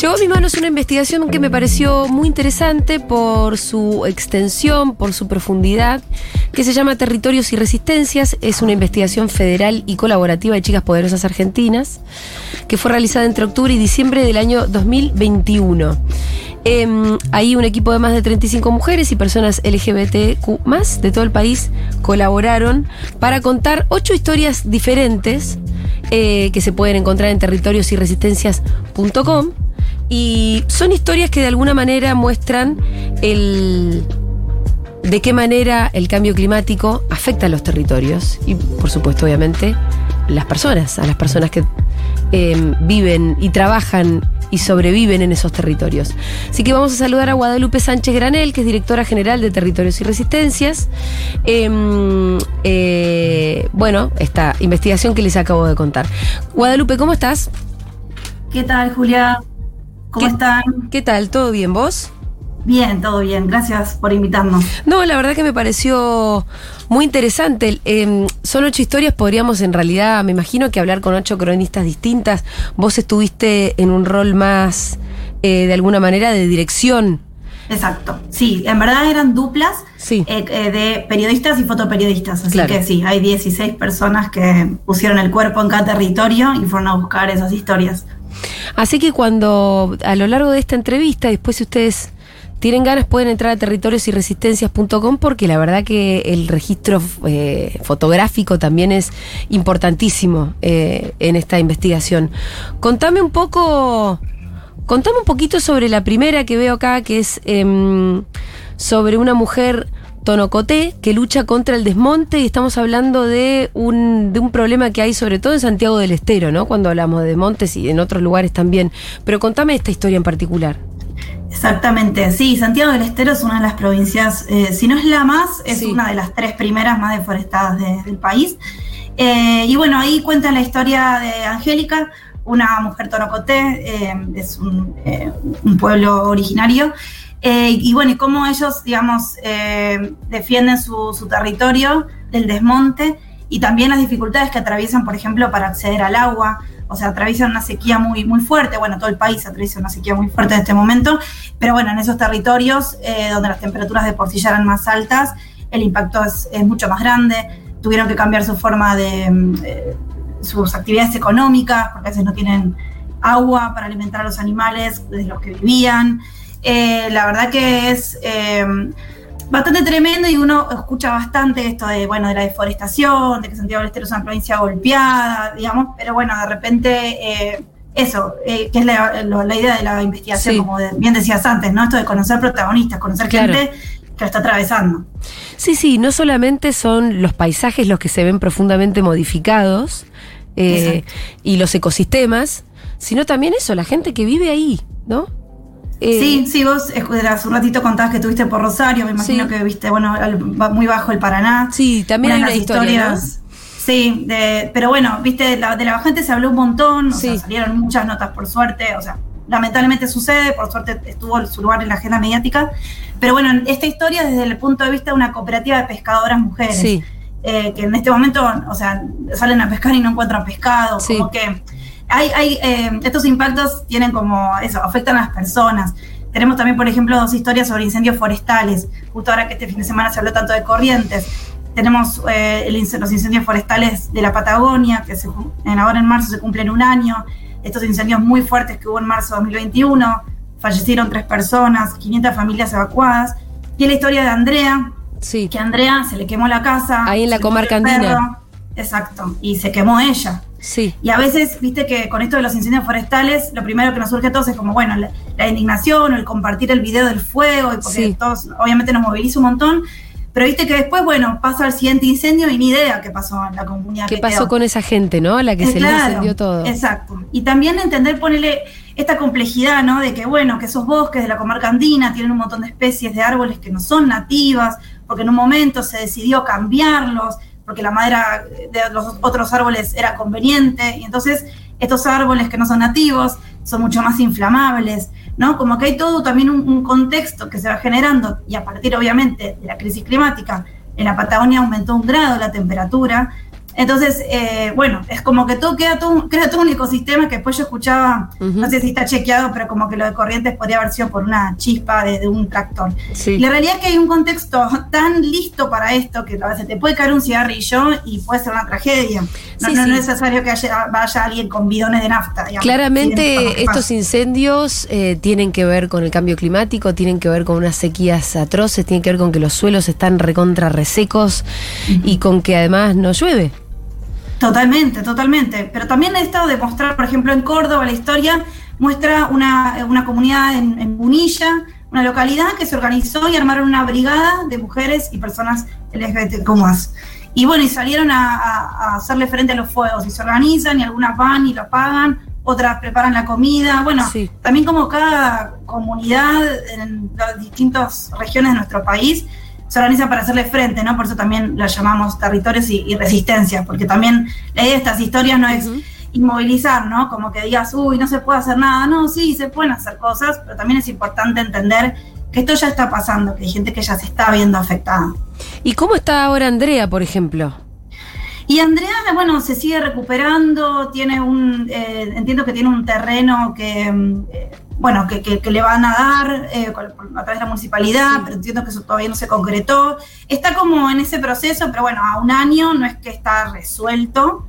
Llegó a mi manos una investigación que me pareció muy interesante por su extensión, por su profundidad, que se llama Territorios y Resistencias. Es una investigación federal y colaborativa de chicas poderosas argentinas, que fue realizada entre octubre y diciembre del año 2021. Em, ahí un equipo de más de 35 mujeres y personas LGBTQ de todo el país colaboraron para contar ocho historias diferentes eh, que se pueden encontrar en territoriosyResistencias.com y son historias que de alguna manera muestran el de qué manera el cambio climático afecta a los territorios y, por supuesto, obviamente, las personas, a las personas que eh, viven y trabajan y sobreviven en esos territorios. Así que vamos a saludar a Guadalupe Sánchez Granel, que es directora general de Territorios y Resistencias. Em, eh, bueno, esta investigación que les acabo de contar. Guadalupe, ¿cómo estás? ¿Qué tal, Julia? ¿Cómo están? ¿Qué tal? ¿Todo bien vos? Bien, todo bien. Gracias por invitarnos. No, la verdad que me pareció muy interesante. Em, son ocho historias, podríamos en realidad, me imagino que hablar con ocho cronistas distintas. Vos estuviste en un rol más, eh, de alguna manera, de dirección. Exacto. Sí, en verdad eran duplas Sí. eh, eh, de periodistas y fotoperiodistas. Así que sí, hay 16 personas que pusieron el cuerpo en cada territorio y fueron a buscar esas historias. Así que cuando a lo largo de esta entrevista, después si ustedes tienen ganas pueden entrar a territoriosyResistencias.com porque la verdad que el registro eh, fotográfico también es importantísimo eh, en esta investigación. Contame un poco, contame un poquito sobre la primera que veo acá, que es em, sobre una mujer Tonocoté que lucha contra el desmonte y estamos hablando de un, de un problema que hay sobre todo en Santiago del Estero, ¿no? Cuando hablamos de montes y en otros lugares también. Pero contame esta historia en particular. Exactamente, sí, Santiago del Estero es una de las provincias, eh, si no es la más, es Sí. una de las tres primeras más deforestadas de- del país. Eh, y bueno, ahí cuenta la historia de Angélica, una mujer torocoté, eh, es un, eh, un pueblo originario. Y bueno, y cómo ellos, digamos, defienden su, su territorio del desmonte y también las dificultades que atraviesan, por ejemplo, para acceder al agua. O sea, atraviesan una sequía muy, muy fuerte. Bueno, todo el país atraviesa una sequía muy fuerte en este momento. Pero bueno, en esos territorios eh, donde las temperaturas de por sí ya eran más altas, el impacto es, mucho más grande. Tuvieron que cambiar su forma de mm, eh, sus actividades económicas, porque a veces no tienen agua para alimentar a los animales de los que vivían. Eh, la verdad que es bastante tremendo y uno escucha bastante esto de, bueno, de la deforestación, de que Santiago del Estero es una provincia golpeada, digamos, pero bueno, de repente eh, eso, eh, que es la, la idea de la investigación, Sí. como de- bien decías antes, ¿no? Esto de conocer protagonistas, conocer Claro. gente que lo está atravesando. Sí, sí, no solamente son los paisajes los que se ven profundamente modificados eh, y los ecosistemas, sino también eso, la gente que vive ahí, ¿no? Eh, Sí, sí, vos hace un ratito contabas que estuviste por Rosario, me imagino Sí. que viste, bueno, muy bajo el Paraná. Sí, también hay de una las historia, ¿no? Sí, de- pero bueno, viste, de la, de la bajante se habló un montón, o Sí. sea, salieron muchas notas por suerte, o sea, lamentablemente sucede, por suerte estuvo su lugar en la agenda mediática, pero bueno, esta historia desde el punto de vista de una cooperativa de pescadoras mujeres, Sí, eh, que en este momento, o sea, salen a pescar y no encuentran pescado, Sí. como que hay, hay eh, estos impactos tienen como eso, afectan a las personas. Tenemos también, por ejemplo, dos historias sobre incendios forestales, justo ahora que este fin de semana se habló tanto de corrientes. Tenemos eh, el los incendios forestales de la Patagonia, que se, en, ahora en marzo se cumplen un año. Estos incendios muy fuertes que hubo en marzo de 2021, fallecieron tres personas, 500 familias evacuadas. Y la historia de Andrea, sí. que a Andrea se le quemó la casa. Ahí en la comarca andina. Exacto, y se quemó ella. Sí, Y a veces, viste que con esto de los incendios forestales, lo primero que nos surge a todos es como, bueno, la, la indignación o el compartir el video del fuego, y porque Sí. todos obviamente nos moviliza un montón. Pero viste que después, bueno, pasa el siguiente incendio y ni idea qué pasó en la comunidad. ¿qué que pasó quedó. con esa gente, no? La que Eh, se le claro, incendió todo. Exacto. Y también entender, ponerle esta complejidad, ¿no? De que, bueno, que esos bosques de la comarca andina tienen un montón de especies de árboles que no son nativas, porque en un momento se decidió cambiarlos, porque la madera de los otros árboles era conveniente, y entonces estos árboles que no son nativos son mucho más inflamables, ¿no? Como que hay todo también un, un contexto que se va generando, y a partir, obviamente, de la crisis climática, en la Patagonia aumentó un grado la temperatura. Entonces, eh, bueno, es como que todo queda todo, crea todo un ecosistema que después yo escuchaba, no sé si está chequeado, pero como que lo de corrientes podría haber sido por una chispa de, un tractor. La realidad es que hay un contexto tan listo para esto que a veces te puede caer un cigarrillo y puede ser una tragedia. No, no, es necesario que vaya alguien con bidones de nafta. Claramente estos incendios eh, tienen que ver con el cambio climático, tienen que ver con unas sequías atroces, tienen que ver con que los suelos están recontra resecos y con que además no llueve. Totalmente, totalmente. Pero también he estado de mostrar, por ejemplo, en Córdoba, la historia muestra una, una comunidad en, en Punilla, una localidad que se organizó y armaron una brigada de mujeres y personas LGBT más. Y bueno, y salieron a, hacerle frente a los fuegos, y se organizan, y algunas van y lo pagan, otras preparan la comida. Bueno, también como cada comunidad en las distintas regiones de nuestro país se organiza para hacerle frente, ¿no? Por eso también lo llamamos territorios y, resistencia, porque también la idea de estas historias no es inmovilizar, ¿no? Como que digas, uy, no se puede hacer nada. No, sí, se pueden hacer cosas, pero también es importante entender que esto ya está pasando, que hay gente que ya se está viendo afectada. ¿Y cómo está ahora Andrea, por ejemplo? Y Andrea, bueno, se sigue recuperando, tiene un, eh, entiendo que tiene un terreno que, mm, eh, bueno, que, que, le van a dar eh, a través de la municipalidad, pero entiendo que eso todavía no se concretó. Está como en ese proceso, pero bueno, a un año no es que está resuelto.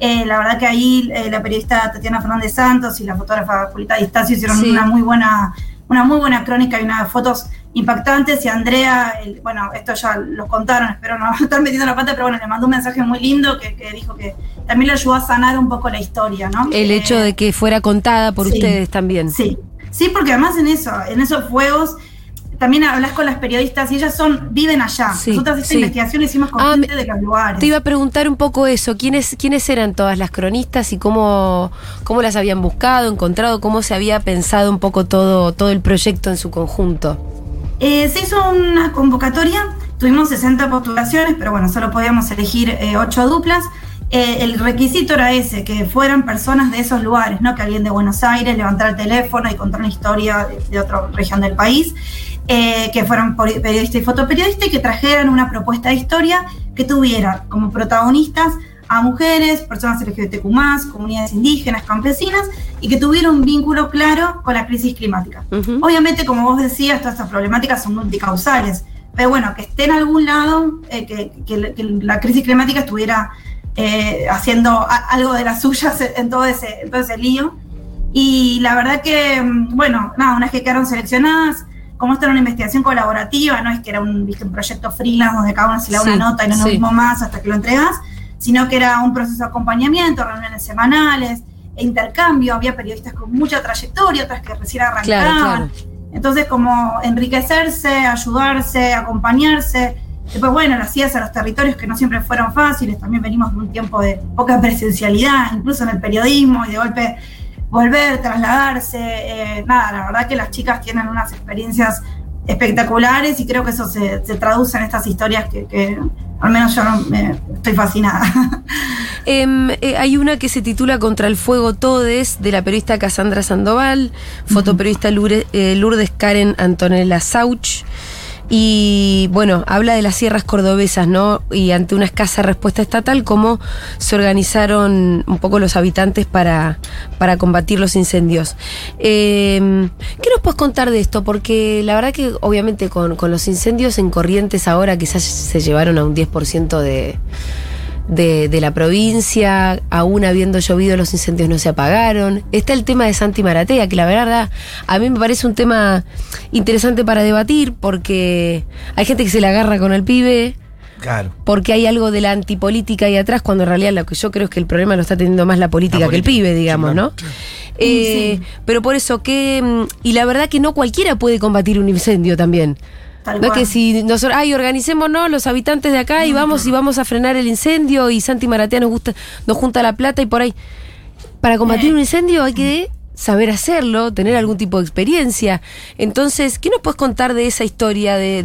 la verdad que ahí la periodista Tatiana Fernández Santos y la fotógrafa Julita Distacio hicieron una muy buena una muy buena crónica y unas fotos impactantes y Andrea, bueno, esto ya lo contaron, espero no estar metiendo la pata, pero bueno, le mandó un mensaje muy lindo que, dijo que también le ayudó a sanar un poco la historia, ¿no? El eh, hecho de que fuera contada por ustedes también. Sí, sí, porque además en eso, en esos fuegos también hablas con las periodistas y ellas son viven allá. Nosotros esta investigación hicimos con ah, gente de los lugares. Te iba a preguntar un poco eso, ¿quiénes, quiénes eran todas las cronistas y cómo, cómo las habían buscado, encontrado, cómo se había pensado un poco todo, todo el proyecto en su conjunto? Eh, se hizo una convocatoria, tuvimos 60 postulaciones, pero bueno, solo podíamos elegir eh, 8 duplas. Eh, el requisito era ese, que fueran personas de esos lugares, no que alguien de Buenos Aires levantara el teléfono y contara una historia de, otra región del país. Eh, que fueran periodistas y fotoperiodistas y que trajeran una propuesta de historia que tuviera como protagonistas a mujeres, personas LGBTQ, comunidades indígenas, campesinas, y que tuviera un vínculo claro con la crisis climática. Obviamente, como vos decías, todas estas problemáticas son multicausales, pero bueno, que esté en algún lado, eh, que, la crisis climática estuviera eh, haciendo algo de las suyas en todo, ese, en todo ese lío. Y la verdad que, mm, bueno, nada, una vez que quedaron seleccionadas, como esto era una investigación colaborativa, no es que era un, proyecto freelance donde cada uno se le da una nota y no nos vimos más hasta que lo entregas, sino que era un proceso de acompañamiento, reuniones semanales, e intercambio, había periodistas con mucha trayectoria, otras que recién arrancaban. Entonces, como enriquecerse, ayudarse, acompañarse. Después, bueno, las IES a los territorios que no siempre fueron fáciles, también venimos de un tiempo de poca presencialidad, incluso en el periodismo, y de golpe volver, trasladarse. Eh, nada, la verdad que las chicas tienen unas experiencias espectaculares y creo que eso se, traduce en estas historias que, al menos yo estoy fascinada. Em, eh, hay una que se titula Contra el Fuego Todes, de la periodista Cassandra Sandoval, fotoperiodista Lourdes, eh, Lourdes Karen Antonella Sauch. Y bueno, habla de las sierras cordobesas, ¿no? Y ante una escasa respuesta estatal, cómo se organizaron un poco los habitantes para, para combatir los incendios. Em, ¿Qué nos puedes contar de esto? Porque la verdad que obviamente con, con los incendios en Corrientes ahora quizás se llevaron a un 10% de de, la provincia, aún habiendo llovido los incendios no se apagaron. Está el tema de Santi Maratea, que la verdad a mí me parece un tema interesante para debatir porque hay gente que se la agarra con el pibe. Claro. Porque hay algo de la antipolítica ahí atrás, cuando en realidad lo que yo creo es que el problema lo está teniendo más la política, que el pibe, digamos, ¿no? Eh, pero por eso que. Mm, y la verdad que no cualquiera puede combatir un incendio también no es que si nosotros, ay, organicémonos los habitantes de acá y vamos y vamos a frenar el incendio y Santi Maratea nos gusta, nos junta la plata y por ahí. Para combatir un incendio hay que saber hacerlo, tener algún tipo de experiencia. Entonces, ¿qué nos puedes contar de esa historia de,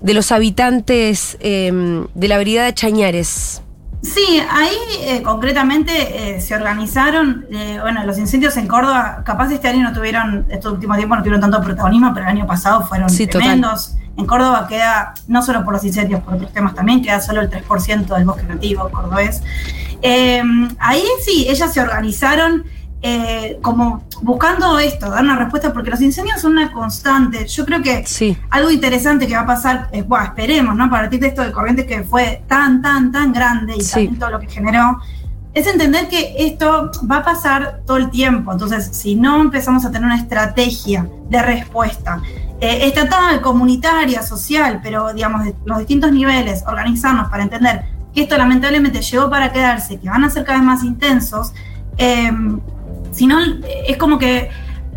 de, los habitantes em, de la vereda de Chañares? Sí, ahí eh, concretamente eh, se organizaron, eh, bueno, los incendios en Córdoba, capaz este año no tuvieron, este último tiempo no tuvieron tanto protagonismo, pero el año pasado fueron tremendos. En Córdoba queda, no solo por los incendios, por otros temas también, queda solo el 3% del bosque nativo cordobés. ahí sí, ellas se organizaron eh, como buscando esto, dar una respuesta, porque los incendios son una constante. Yo creo que algo interesante que va a pasar, eh, bueno, esperemos, ¿no? A partir de esto de corriente que fue tan, tan, tan grande y también todo lo que generó, es entender que esto va a pasar todo el tiempo. Entonces, si no empezamos a tener una estrategia de respuesta, eh, estatal, comunitaria, social, pero digamos, de los distintos niveles, organizarnos para entender que esto lamentablemente llegó para quedarse, que van a ser cada vez más intensos, sino es como que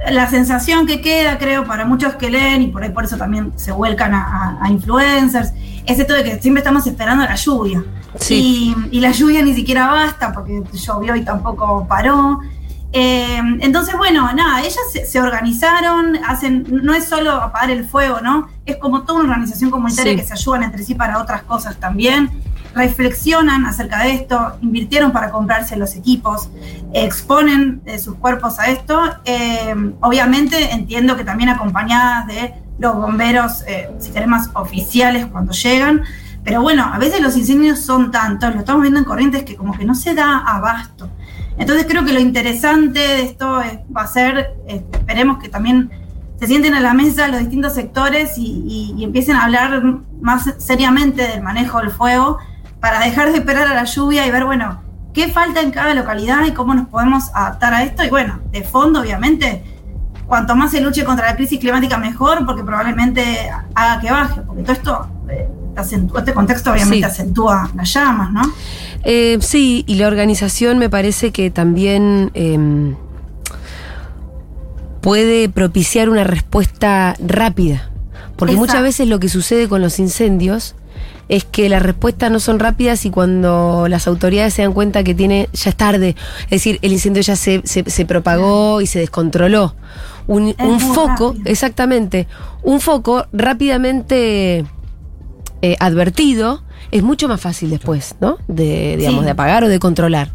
la sensación que queda, creo, para muchos que leen, y por, ahí por eso también se vuelcan a, influencers, es esto de que siempre estamos esperando la lluvia. Y, la lluvia ni siquiera basta porque llovió y tampoco paró. Eh, entonces, bueno, nada, ellas se, organizaron, hacen, no es solo apagar el fuego, ¿no? Es como toda una organización comunitaria que se ayudan entre sí para otras cosas también reflexionan acerca de esto, invirtieron para comprarse los equipos, exponen eh, sus cuerpos a esto. Eh, obviamente entiendo que también acompañadas de los bomberos, eh, si más oficiales cuando llegan. Pero bueno, a veces los incendios son tantos, lo estamos viendo en corrientes que como que no se da abasto. Entonces creo que lo interesante de esto va a ser, esperemos que también se sienten a la mesa los distintos sectores y, y, empiecen a hablar más seriamente del manejo del fuego para dejar de esperar a la lluvia y ver, bueno, qué falta en cada localidad y cómo nos podemos adaptar a esto. Y bueno, de fondo, obviamente, cuanto más se luche contra la crisis climática, mejor, porque probablemente haga que baje, porque todo esto, eh, este contexto obviamente acentúa las llamas, ¿no? Eh, sí, y la organización me parece que también em, puede propiciar una respuesta rápida, porque muchas veces lo que sucede con los incendios es que las respuestas no son rápidas y cuando las autoridades se dan cuenta que tiene, ya es tarde. Es decir, el incendio ya se, se, propagó y se descontroló. Un, foco, exactamente, un foco rápidamente eh, advertido es mucho más fácil después, ¿no? De, digamos, de apagar o de controlar.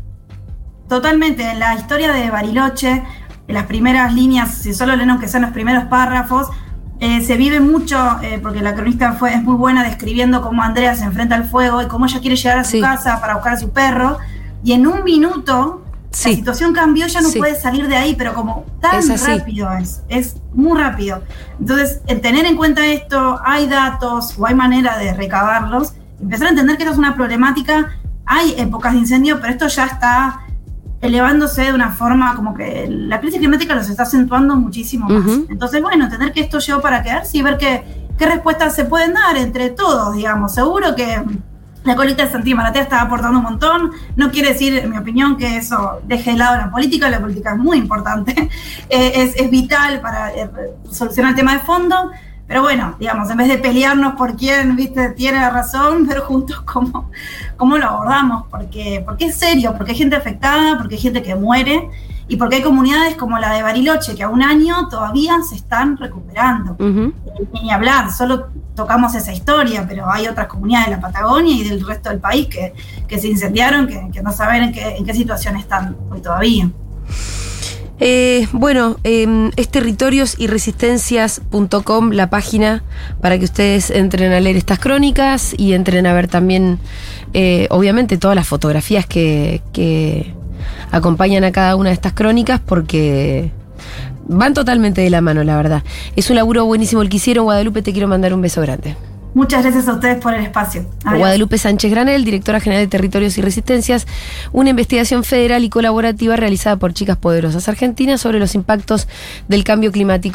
Totalmente. En la historia de Bariloche, en las primeras líneas, si solo leen que sean los primeros párrafos, eh, se vive mucho, eh, porque la cronista fue, es muy buena describiendo cómo Andrea se enfrenta al fuego y cómo ella quiere llegar a su casa para buscar a su perro. Y en un minuto la situación cambió, ya no puede salir de ahí, pero como tan rápido es, es muy rápido. Entonces, el tener en cuenta esto, hay datos o hay manera de recabarlos, empezar a entender que esto es una problemática, hay épocas de incendio, pero esto ya está elevándose de una forma como que la crisis climática los está acentuando muchísimo más. Entonces, bueno, tener que esto llegó para quedarse y ver qué, qué respuestas se pueden dar entre todos, digamos. Seguro que la colita de Santi Maratea está aportando un montón. No quiere decir, en mi opinión, que eso deje de lado la política. La política es muy importante, eh, es, es, vital para eh, solucionar el tema de fondo. Pero bueno, digamos, en vez de pelearnos por quién, viste, tiene razón, ver juntos cómo, cómo lo abordamos, porque, porque es serio, porque hay gente afectada, porque hay gente que muere y porque hay comunidades como la de Bariloche que a un año todavía se están recuperando. Ni hablar, solo tocamos esa historia, pero hay otras comunidades de la Patagonia y del resto del país que, que se incendiaron, que, que no saben en qué, en qué situación están hoy todavía. Eh, bueno, em, es territorios y resistencias.com la página para que ustedes entren a leer estas crónicas y entren a ver también, eh, obviamente, todas las fotografías que, que acompañan a cada una de estas crónicas porque van totalmente de la mano, la verdad. Es un laburo buenísimo el que hicieron. Guadalupe, te quiero mandar un beso grande. Muchas gracias a ustedes por el espacio. Guadalupe Sánchez Granel, directora general de Territorios y Resistencias, una investigación federal y colaborativa realizada por Chicas Poderosas Argentinas sobre los impactos del cambio climático.